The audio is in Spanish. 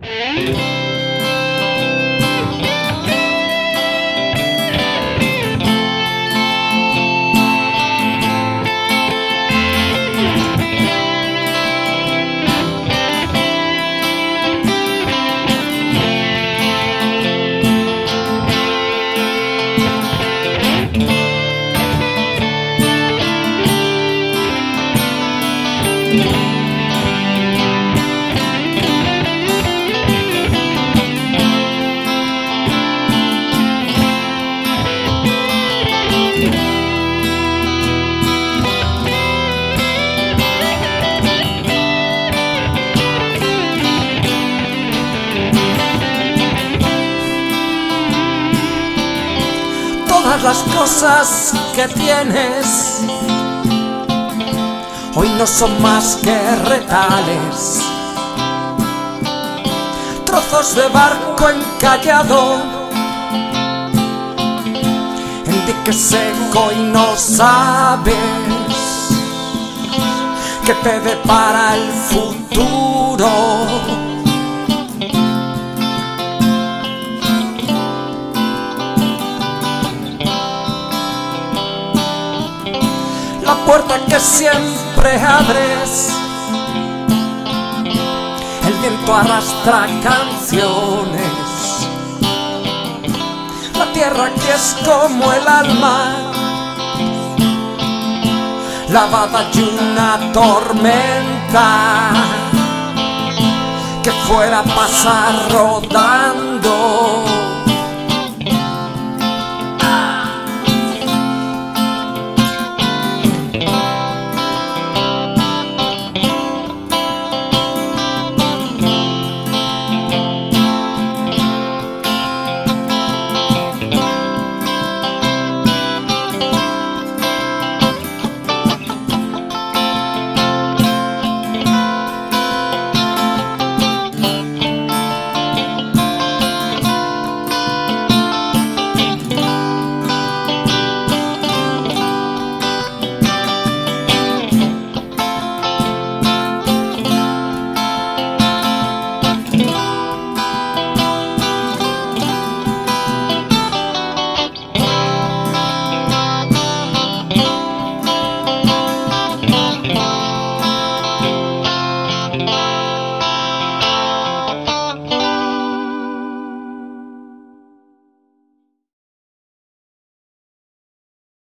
Música Las cosas que tienes. Hoy no son más que retales, trozos de barco encallado. En dique seco y no sabes que te depara el futuro. La puerta que siempre abres. El viento arrastra canciones. La tierra que es como el alma, lavada de una tormenta que fuera a pasar rodando.